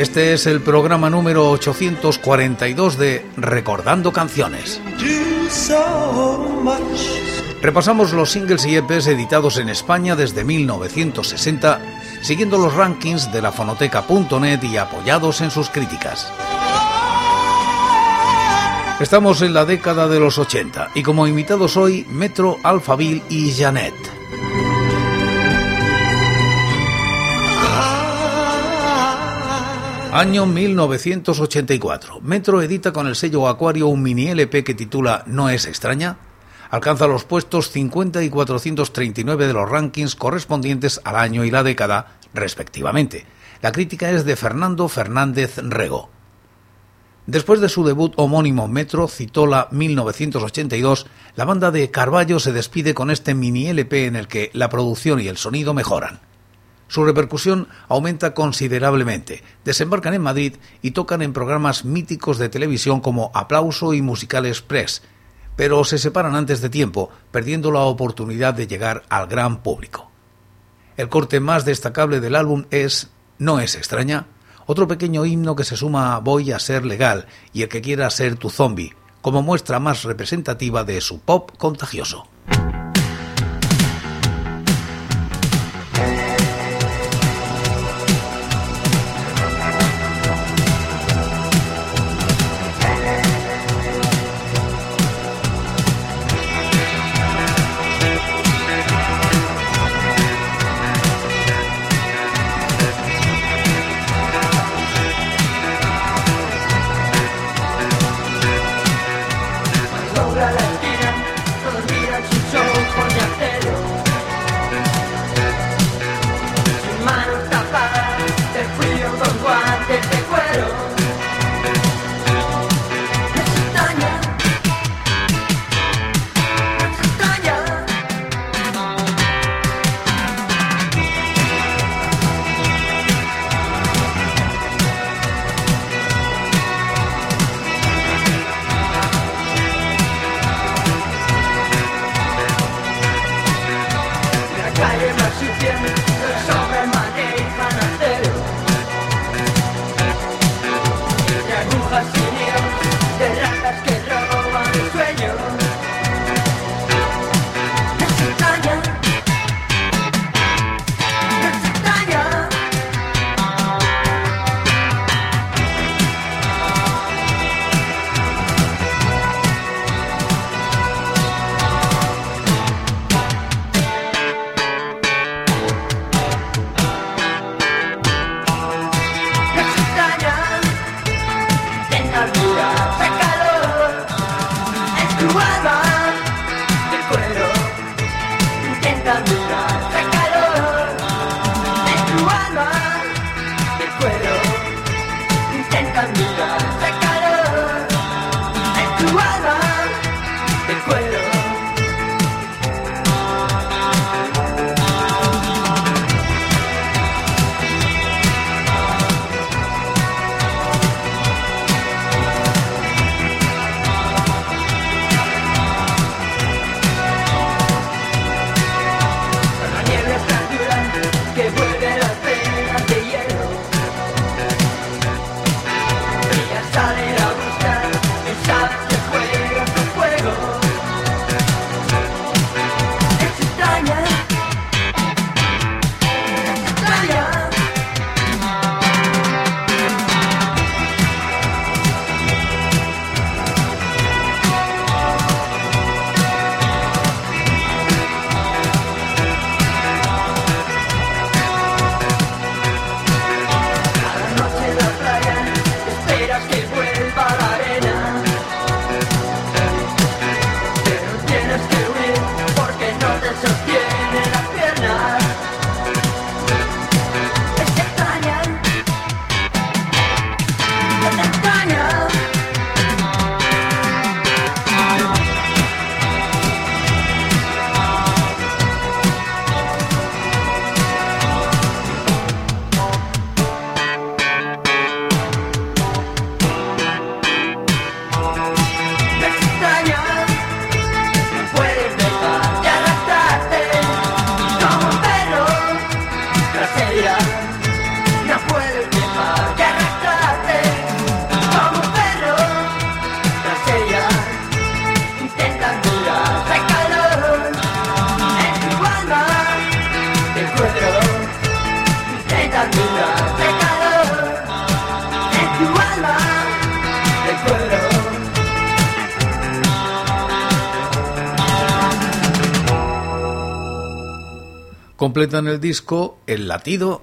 Este es el programa número 842 de Recordando Canciones. Repasamos los singles y EPs editados en España desde 1960, siguiendo los rankings de la fonoteca.net y apoyados en sus críticas. Estamos en la década de los 80 y como invitados hoy Metro, Alphaville y Janet. Año 1984. Metro edita con el sello Acuario un mini LP que titula No es extraña. Alcanza los puestos 50 y 439 de los rankings correspondientes al año y la década, respectivamente. La crítica es de Fernando Fernández Rego. Después de su debut homónimo Metro, Citola 1982, la banda de Carballo se despide con este mini LP en el que la producción y el sonido mejoran. Su repercusión aumenta considerablemente. Desembarcan en Madrid y tocan en programas míticos de televisión como Aplauso y Musical Express, pero se separan antes de tiempo, perdiendo la oportunidad de llegar al gran público. El corte más destacable del álbum es No es extraña, otro pequeño himno que se suma a Voy a ser legal y el que quiera ser tu zombie, como muestra más representativa de su pop contagioso. Completan el disco El latido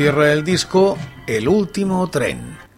cierra el disco El último tren.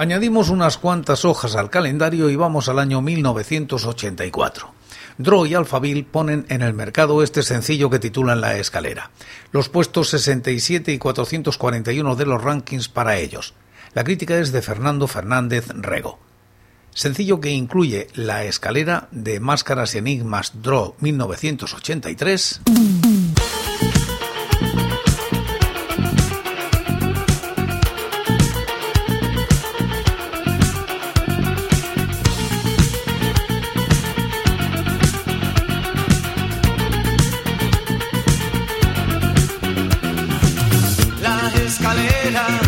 Añadimos unas cuantas hojas al calendario y vamos al año 1984. Draw y Alphaville ponen en el mercado este sencillo que titulan La Escalera. Los puestos 67 y 441 de los rankings para ellos. La crítica es de Fernando Fernández Rego. Sencillo que incluye La Escalera de Máscaras y Enigmas Draw 1983. escalera.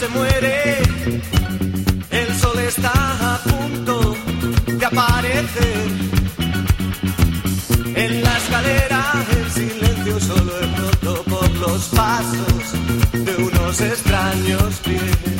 se muere, el sol está a punto de aparecer. En la escalera el silencio solo es roto por los pasos de unos extraños pies.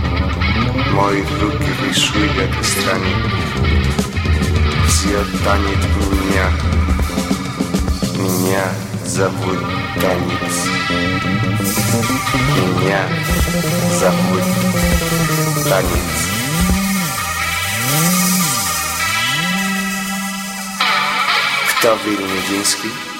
Мои руки вышли к стране Все танет меня Меня зовут танец Меня зовут танец Кто Вильнюдинский?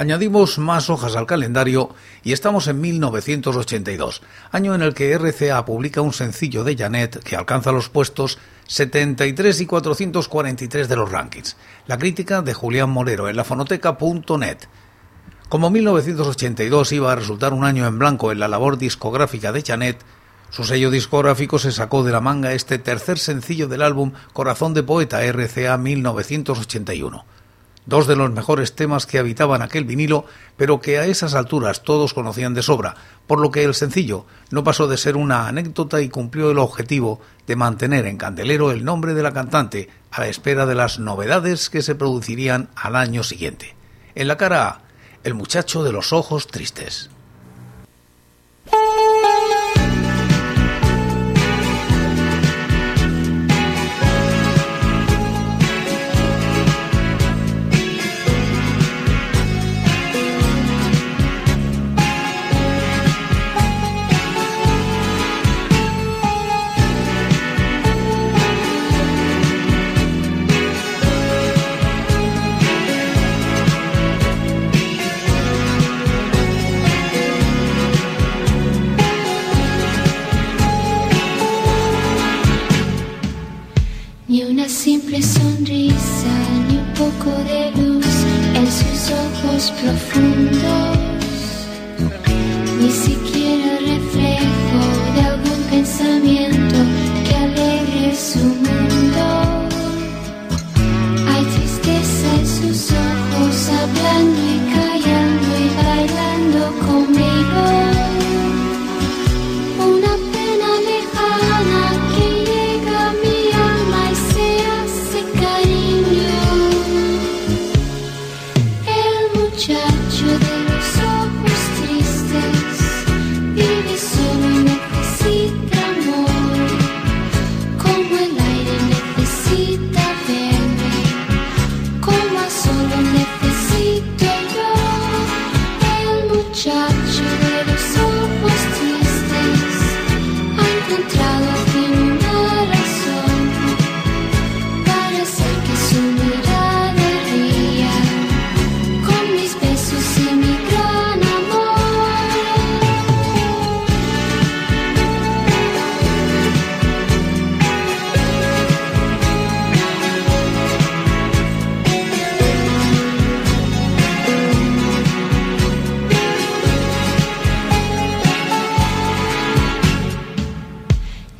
Añadimos más hojas al calendario y estamos en 1982, año en el que RCA publica un sencillo de Janet que alcanza los puestos 73 y 443 de los rankings. La crítica de Julián Molero en la fonoteca.net. Como 1982 iba a resultar un año en blanco en la labor discográfica de Janet, su sello discográfico se sacó de la manga este tercer sencillo del álbum Corazón de Poeta RCA 1981 dos de los mejores temas que habitaban aquel vinilo, pero que a esas alturas todos conocían de sobra, por lo que el sencillo no pasó de ser una anécdota y cumplió el objetivo de mantener en candelero el nombre de la cantante a la espera de las novedades que se producirían al año siguiente. En la cara A, el muchacho de los ojos tristes.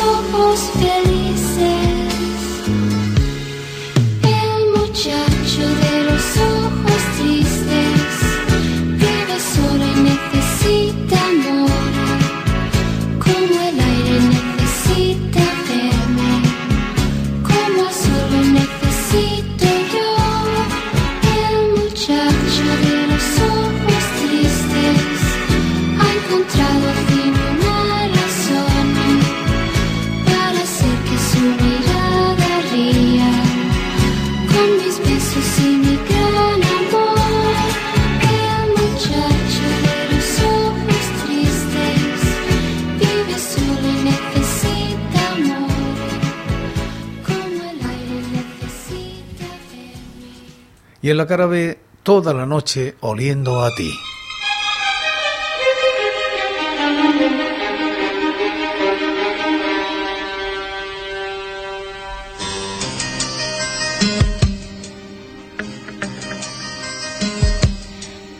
ojos felices. La cara ve toda la noche oliendo a ti.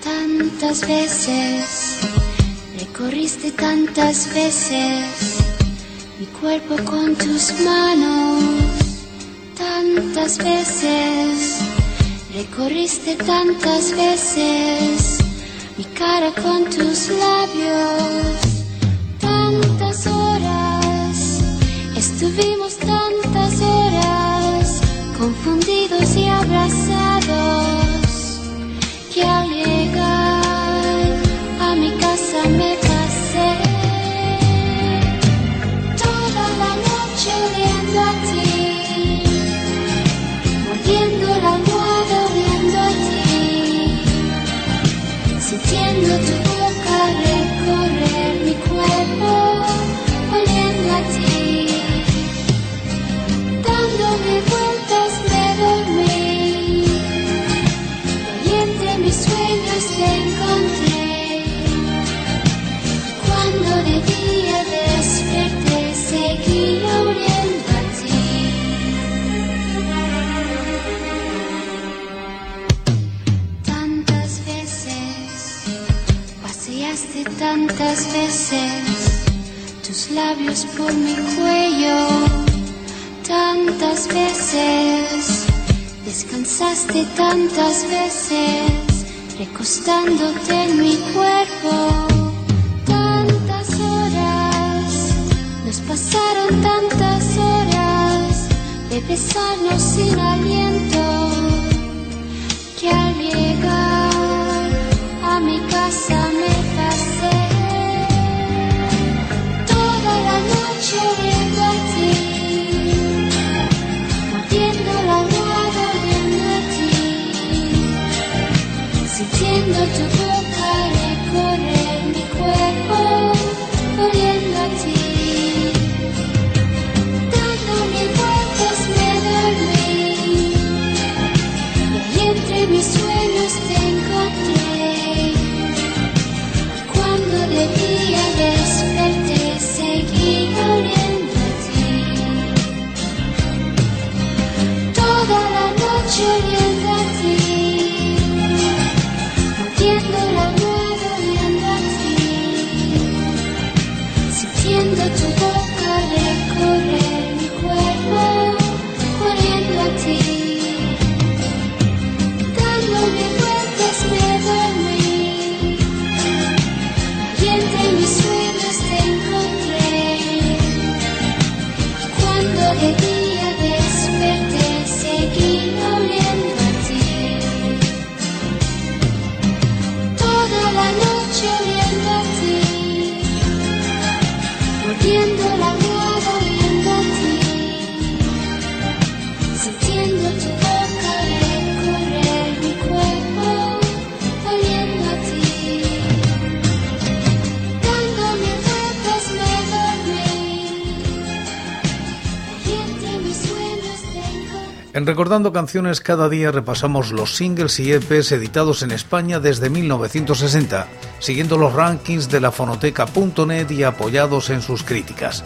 Tantas veces, recorriste tantas veces mi cuerpo con tus manos, tantas veces Recorriste tantas veces mi cara con tus labios, tantas horas, estuvimos tantas horas, confundidos y abrazados, tantas veces tus labios por mi cuello, tantas veces descansaste tantas veces recostándote en mi cuerpo, tantas horas nos pasaron tantas horas de besarnos sin aliento. Que al llegar En Recordando Canciones cada día repasamos los singles y EPs editados en España desde 1960, siguiendo los rankings de la fonoteca.net y apoyados en sus críticas.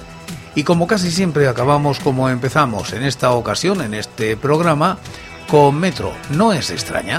Y como casi siempre acabamos como empezamos en esta ocasión, en este programa, con Metro. ¿No es extraña?